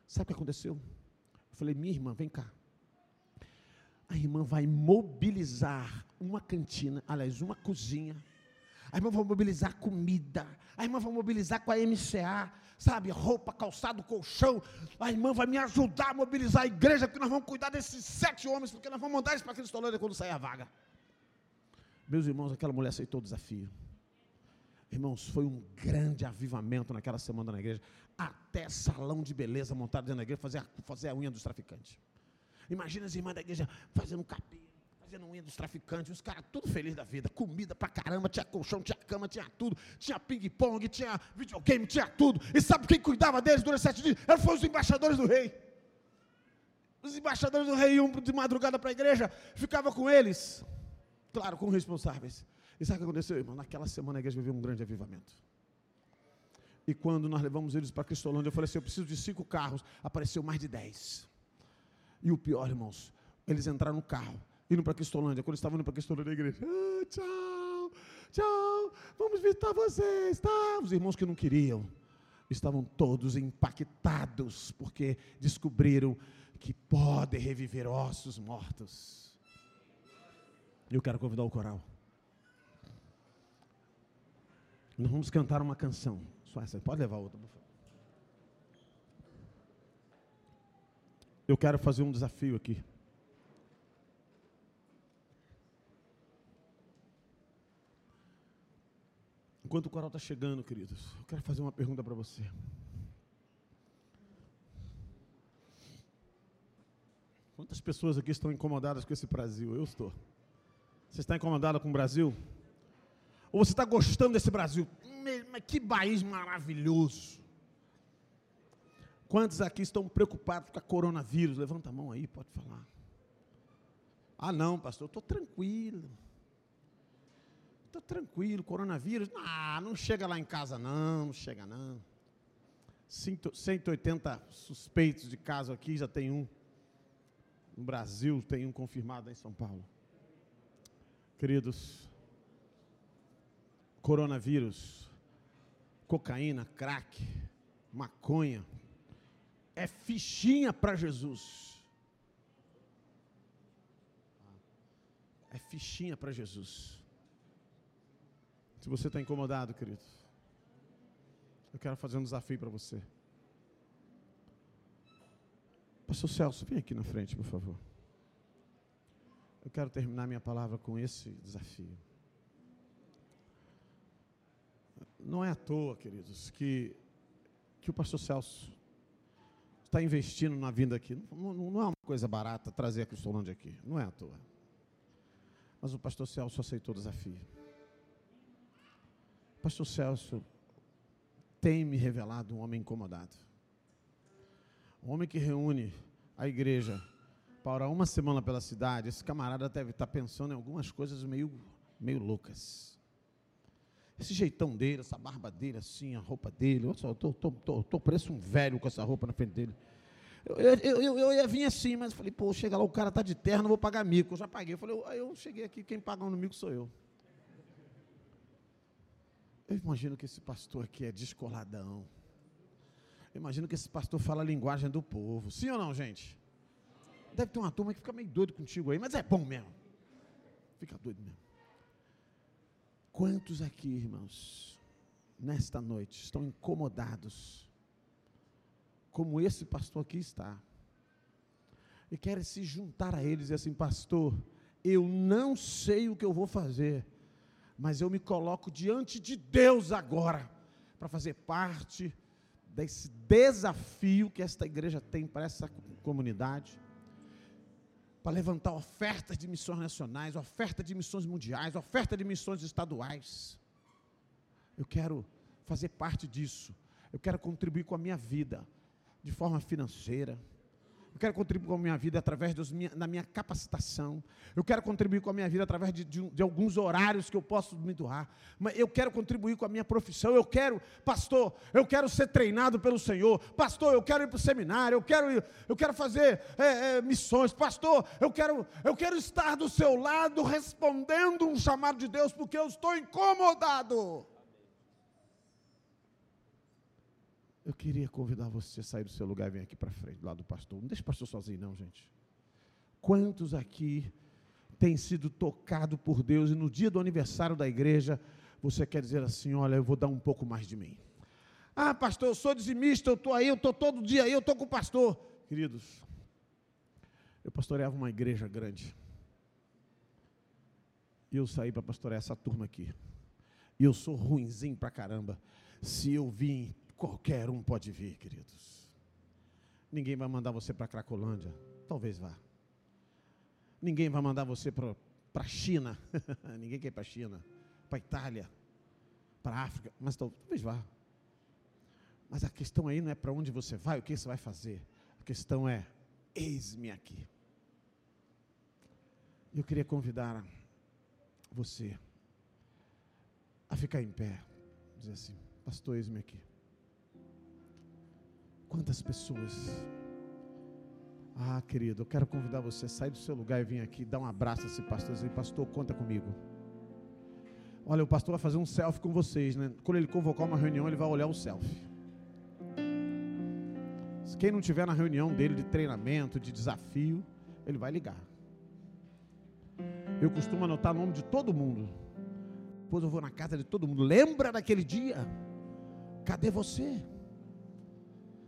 sabe o que aconteceu? Eu falei, minha irmã, vem cá a irmã vai mobilizar uma cantina, aliás, uma cozinha. A irmã vai mobilizar comida. A irmã vai mobilizar com a MCA, sabe, roupa, calçado, colchão. A irmã vai me ajudar a mobilizar a igreja, porque nós vamos cuidar desses sete homens, porque nós vamos mandar eles para Cristolândia quando sair a vaga. Meus irmãos, aquela mulher aceitou o desafio. Irmãos, foi um grande avivamento naquela semana na igreja. Até salão de beleza montado dentro da igreja, fazer, a unha dos traficantes. Imagina as irmãs da igreja fazendo cabelo, unha dos traficantes, os caras tudo felizes da vida, comida pra caramba, tinha colchão, tinha cama, tinha tudo, tinha ping-pong, tinha videogame, tinha tudo. E sabe quem cuidava deles durante sete dias? Foram os embaixadores do rei. Os embaixadores do rei iam de madrugada para a igreja, ficava com eles, claro, com responsáveis. E sabe o que aconteceu, irmão? Naquela semana a igreja viveu um grande avivamento. E quando nós levamos eles para Cristolândia, eu falei assim: eu preciso de cinco carros. Apareceu mais de dez. E o pior, irmãos, eles entraram no carro, indo para Cristolândia, quando estavam indo para Cristolândia da igreja. Ah, tchau, tchau, vamos visitar vocês, tá? Os irmãos que não queriam, estavam todos impactados, porque descobriram que podem reviver ossos mortos. Eu quero convidar o coral. Nós vamos cantar uma canção. Só essa. Pode levar outra, por favor. eu quero fazer um desafio aqui. Enquanto o coral está chegando, queridos, eu quero fazer uma pergunta para você. Quantas pessoas aqui estão incomodadas com esse Brasil? Eu estou. Você está incomodado com o Brasil? Ou você está gostando desse Brasil? Que país maravilhoso! Quantos aqui estão preocupados com a coronavírus? Levanta a mão aí, pode falar. Ah, não, pastor, eu estou tranquilo. Estou tranquilo, coronavírus. Ah, não chega lá em casa, não, não chega não. 180 suspeitos de caso aqui, já tem um. No Brasil tem um confirmado em São Paulo. Queridos, coronavírus, cocaína, crack, maconha, é fichinha para Jesus. é fichinha para Jesus. Se você está incomodado, querido, eu quero fazer um desafio para você. Pastor Celso, vem aqui na frente, por favor. Eu quero terminar minha palavra com esse desafio. Não é à toa, queridos, que, que o pastor Celso está investindo na vinda aqui. Não, não, é uma coisa barata trazer a Cristolândia aqui. Não é à toa. Mas o pastor Celso aceitou o desafio. Pastor Celso tem me revelado um homem incomodado. Um homem que reúne a igreja para uma semana pela cidade, esse camarada deve estar pensando em algumas coisas meio, meio loucas. Esse jeitão dele, essa barba dele, assim, a roupa dele. Olha só, eu tô pareço um velho com essa roupa na frente dele. Eu, eu, eu, eu ia vir assim, mas falei, pô, chega lá, o cara tá de terno, não vou pagar mico. Eu já paguei. Eu falei, eu, eu cheguei aqui, quem paga no mico sou eu. Eu imagino que esse pastor aqui é descoladão. Eu imagino que esse pastor fala a linguagem do povo. Sim ou não, gente? Deve ter uma turma que fica meio doido contigo aí, mas é bom mesmo. Fica doido mesmo. Quantos aqui, irmãos, nesta noite, estão incomodados, como esse pastor aqui está, e querem se juntar a eles e assim, pastor, eu não sei o que eu vou fazer, mas eu me coloco diante de Deus agora, para fazer parte desse desafio que esta igreja tem para essa comunidade, para levantar ofertas de missões nacionais, oferta de missões mundiais, oferta de missões estaduais. Eu quero fazer parte disso. Eu quero contribuir com a minha vida de forma financeira, eu quero contribuir com a minha vida através dos minha, da minha capacitação. Eu quero contribuir com a minha vida através de, de, de, alguns horários que eu posso me doar. Mas eu quero contribuir com a minha profissão. Eu quero, pastor, eu quero ser treinado pelo Senhor. Pastor, eu quero ir para o seminário. Eu quero, eu quero fazer é, é, missões. Pastor, eu quero, eu quero estar do seu lado respondendo um chamado de Deus, porque eu estou incomodado. Eu queria convidar você a sair do seu lugar e vir aqui para frente, do lado do pastor. Não deixe o pastor sozinho, não, gente. Quantos aqui têm sido tocado por Deus e no dia do aniversário da igreja você quer dizer assim: olha, eu vou dar um pouco mais de mim. Ah, pastor, eu sou dizimista, eu estou aí, eu estou todo dia aí, eu estou com o pastor. Queridos, eu pastoreava uma igreja grande. E eu saí para pastorear essa turma aqui. E eu sou ruinzinho pra caramba. Se eu vim Qualquer um pode vir, queridos. Ninguém vai mandar você para Cracolândia. Talvez vá. Ninguém vai mandar você para a China. Ninguém quer ir para a China. Para a Itália. Para a África. Mas talvez vá. Mas a questão aí não é para onde você vai, o que você vai fazer. A questão é: eis-me aqui. Eu queria convidar você a ficar em pé. Dizer assim: Pastor, eis-me aqui. Quantas pessoas. Ah, querido, eu quero convidar você a sair do seu lugar e vir aqui, dar um abraço a esse pastor dizer, pastor, conta comigo. Olha, o pastor vai fazer um selfie com vocês, né? Quando ele convocar uma reunião, ele vai olhar o selfie. Quem não tiver na reunião dele de treinamento, de desafio, ele vai ligar. Eu costumo anotar o nome de todo mundo. Depois eu vou na casa de todo mundo. Lembra daquele dia? Cadê você?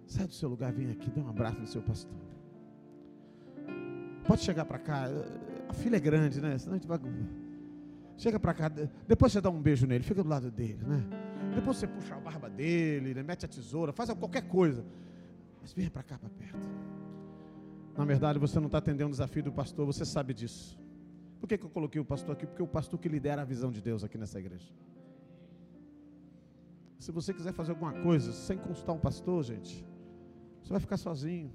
Sai do seu lugar, vem aqui, dê um abraço no seu pastor. Pode chegar para cá. A filha é grande, né? Senão a gente vai. Chega para cá, depois você dá um beijo nele, fica do lado dele, né? Depois você puxa a barba dele, né? mete a tesoura, faz qualquer coisa. Mas venha para cá, para perto. Na verdade, você não está atendendo o desafio do pastor, você sabe disso. Por que, que eu coloquei o pastor aqui? Porque o pastor que lidera a visão de Deus aqui nessa igreja. Se você quiser fazer alguma coisa sem consultar um pastor, gente, você vai ficar sozinho.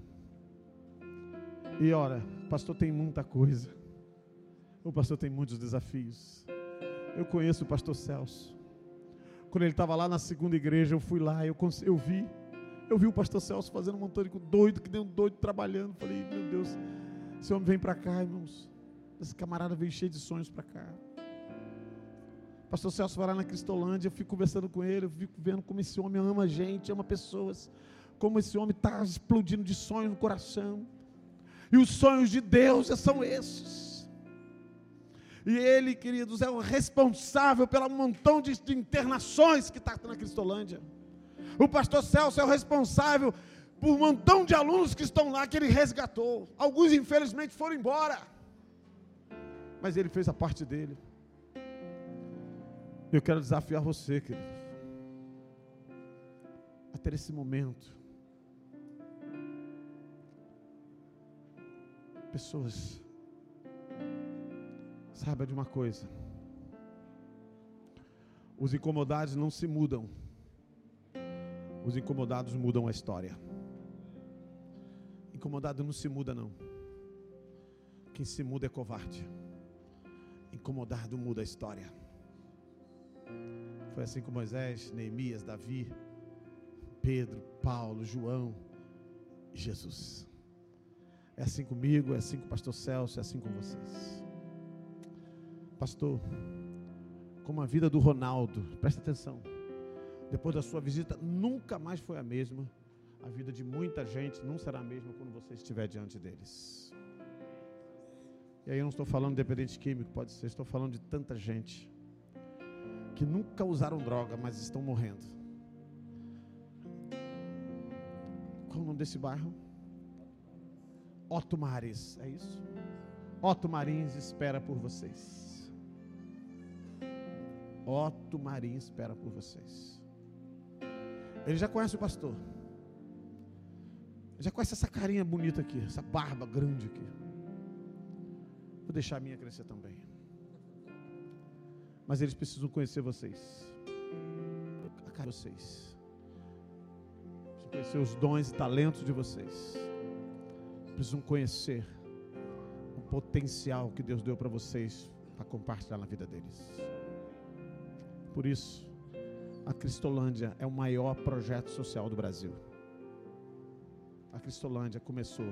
E olha, o pastor tem muita coisa. O pastor tem muitos desafios. Eu conheço o pastor Celso. Quando ele estava lá na segunda igreja, eu fui lá, eu, eu vi. Eu vi o pastor Celso fazendo um montão de doido, que nem um doido trabalhando. Falei, meu Deus, esse homem vem para cá, irmãos. Esse camarada veio cheio de sonhos para cá. Pastor Celso vai lá na Cristolândia, eu fico conversando com ele, eu fico vendo como esse homem ama gente, ama pessoas como esse homem está explodindo de sonhos no coração. E os sonhos de Deus são esses. E ele, queridos, é o responsável pelo montão de, internações que está na Cristolândia. O pastor Celso é o responsável por um montão de alunos que estão lá que ele resgatou. Alguns, infelizmente, foram embora. Mas ele fez a parte dele. Eu quero desafiar você, querido, a ter esse momento. Pessoas, saiba de uma coisa: os incomodados não se mudam, os incomodados mudam a história. Incomodado não se muda, não. Quem se muda é covarde. Incomodado muda a história. Foi assim com Moisés, Neemias, Davi, Pedro, Paulo, João e Jesus. É assim comigo, é assim com o pastor Celso, é assim com vocês. Pastor, como a vida do Ronaldo, presta atenção. Depois da sua visita, nunca mais foi a mesma a vida de muita gente não será a mesma quando você estiver diante deles. E aí eu não estou falando de dependente químico, pode ser, estou falando de tanta gente que nunca usaram droga, mas estão morrendo. Qual o nome desse bairro? Otto Mares, é isso? Otto Marins espera por vocês. Otto Marins espera por vocês. Ele já conhece o pastor. Já conhece essa carinha bonita aqui, essa barba grande aqui. Vou deixar a minha crescer também. Mas eles precisam conhecer vocês. A cara de vocês. Precisam conhecer os dons e talentos de vocês. Precisam conhecer o potencial que Deus deu para vocês para compartilhar na vida deles. Por isso, a Cristolândia é o maior projeto social do Brasil a Cristolândia começou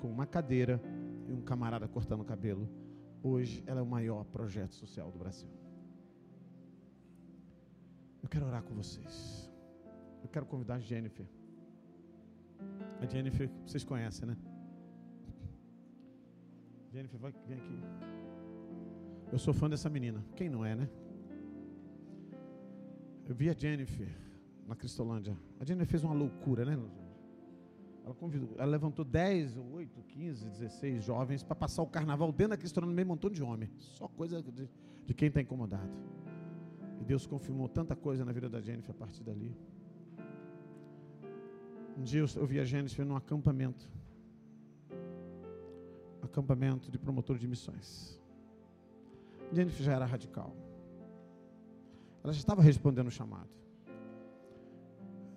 com uma cadeira e um camarada cortando o cabelo. Hoje ela é o maior projeto social do Brasil. Eu quero orar com vocês. Eu quero convidar a Jennifer. A Jennifer, vocês conhecem, né? Jennifer, vai, vem aqui. Eu sou fã dessa menina. Quem não é, né? Eu vi a Jennifer na Cristolândia. A Jennifer fez uma loucura, né? Ela, convidou, ela levantou 10, 8, 15, 16 jovens para passar o carnaval dentro da Cristolândia, no meio montão de homem. Só coisa de, de quem está incomodado. E Deus confirmou tanta coisa na vida da Jennifer a partir dali. Um dia eu, eu vi a Jennifer num acampamento. Acampamento de promotor de missões. Jennifer já era radical. Ela já estava respondendo o chamado.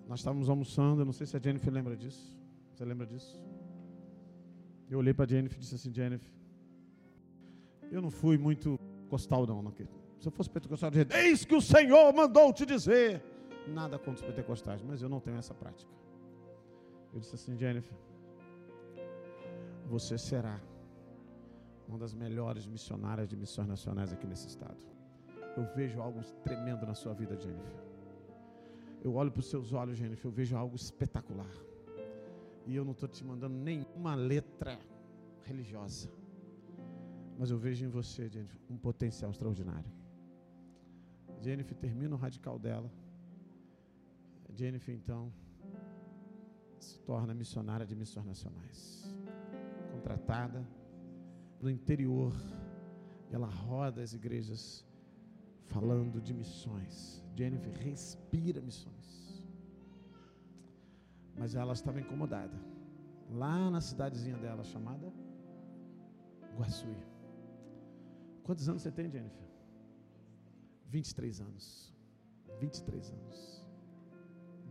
Nós estávamos almoçando, não sei se a Jennifer lembra disso. Você lembra disso? Eu olhei para Jennifer e disse assim: Jennifer, eu não fui muito costal, não. não. Se eu fosse pentecostal, eu dizer, eis que o Senhor mandou te dizer. Nada contra os pentecostais, mas eu não tenho essa prática. Eu disse assim: Jennifer, você será uma das melhores missionárias de missões nacionais aqui nesse estado. Eu vejo algo tremendo na sua vida, Jennifer. Eu olho para os seus olhos, Jennifer, eu vejo algo espetacular. E eu não estou te mandando nenhuma letra religiosa. Mas eu vejo em você, Jennifer, um potencial extraordinário. Jennifer termina o radical dela. Jennifer, então, se torna missionária de missões nacionais. Contratada no interior. Ela roda as igrejas falando de missões. Jennifer respira missões mas ela estava incomodada. Lá na cidadezinha dela, chamada Guaçuí. Quantos anos você tem, Jennifer? 23 anos. 23 anos.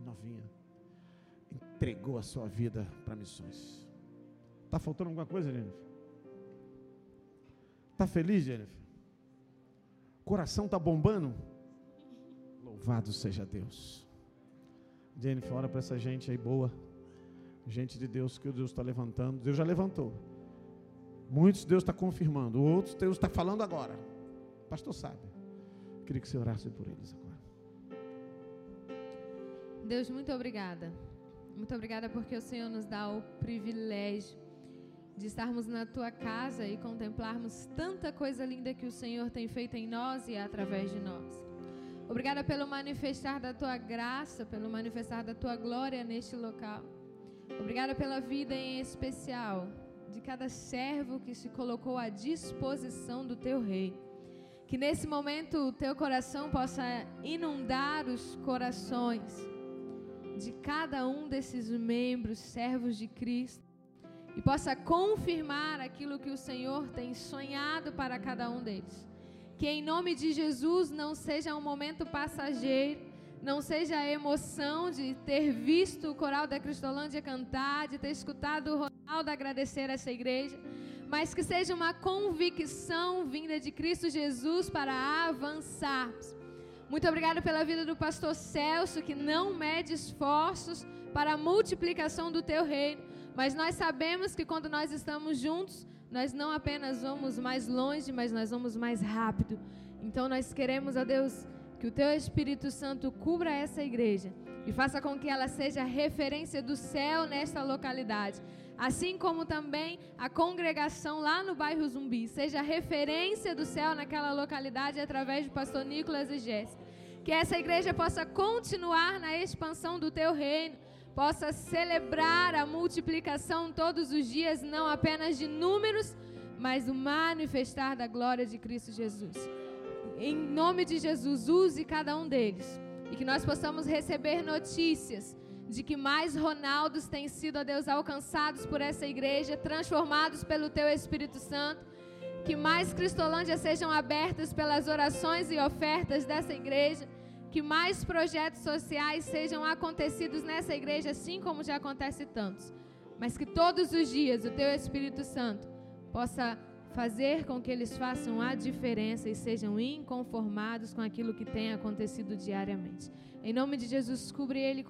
Novinha. Entregou a sua vida para missões. Está faltando alguma coisa, Jennifer? Está feliz, Jennifer? Coração está bombando? Louvado seja Deus. Jennifer, ora para essa gente aí boa. Gente de Deus que Deus está levantando. Deus já levantou. Muitos Deus está confirmando. Outros Deus está falando agora. O pastor sabe. Queria que você orasse por eles agora. Deus, muito obrigada. Muito obrigada porque o Senhor nos dá o privilégio de estarmos na tua casa e contemplarmos tanta coisa linda que o Senhor tem feito em nós e através de nós. Obrigada pelo manifestar da tua graça, pelo manifestar da tua glória neste local. Obrigada pela vida em especial de cada servo que se colocou à disposição do teu rei. Que nesse momento o teu coração possa inundar os corações de cada um desses membros, servos de Cristo, e possa confirmar aquilo que o Senhor tem sonhado para cada um deles. Que em nome de Jesus não seja um momento passageiro, não seja a emoção de ter visto o coral da Cristolândia cantar, de ter escutado o Ronaldo agradecer essa igreja, mas que seja uma convicção vinda de Cristo Jesus para avançarmos. Muito obrigada pela vida do pastor Celso, que não mede esforços para a multiplicação do teu reino, mas nós sabemos que quando nós estamos juntos, nós não apenas vamos mais longe, mas nós vamos mais rápido. Então nós queremos, ó Deus, que o teu Espírito Santo cubra essa igreja e faça com que ela seja referência do céu nesta localidade. Assim como também a congregação lá no bairro Zumbi seja referência do céu naquela localidade através do pastor Nicolas e Jéssica. Que essa igreja possa continuar na expansão do teu reino, possa celebrar a multiplicação todos os dias, não apenas de números, mas o manifestar da glória de Cristo Jesus. Em nome de Jesus, use cada um deles. E que nós possamos receber notícias de que mais Ronaldos têm sido, a Deus, alcançados por essa igreja, transformados pelo Teu Espírito Santo. Que mais Cristolândias sejam abertas pelas orações e ofertas dessa igreja. Que mais projetos sociais sejam acontecidos nessa igreja, assim como já acontece tantos. Mas que todos os dias o Teu Espírito Santo possa fazer com que eles façam a diferença e sejam inconformados com aquilo que tem acontecido diariamente. Em nome de Jesus, cubra ele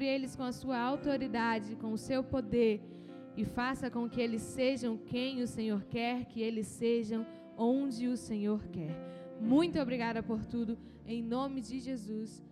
eles com a sua autoridade, com o seu poder e faça com que eles sejam quem o Senhor quer, que eles sejam onde o Senhor quer. Muito obrigada por tudo, em nome de Jesus.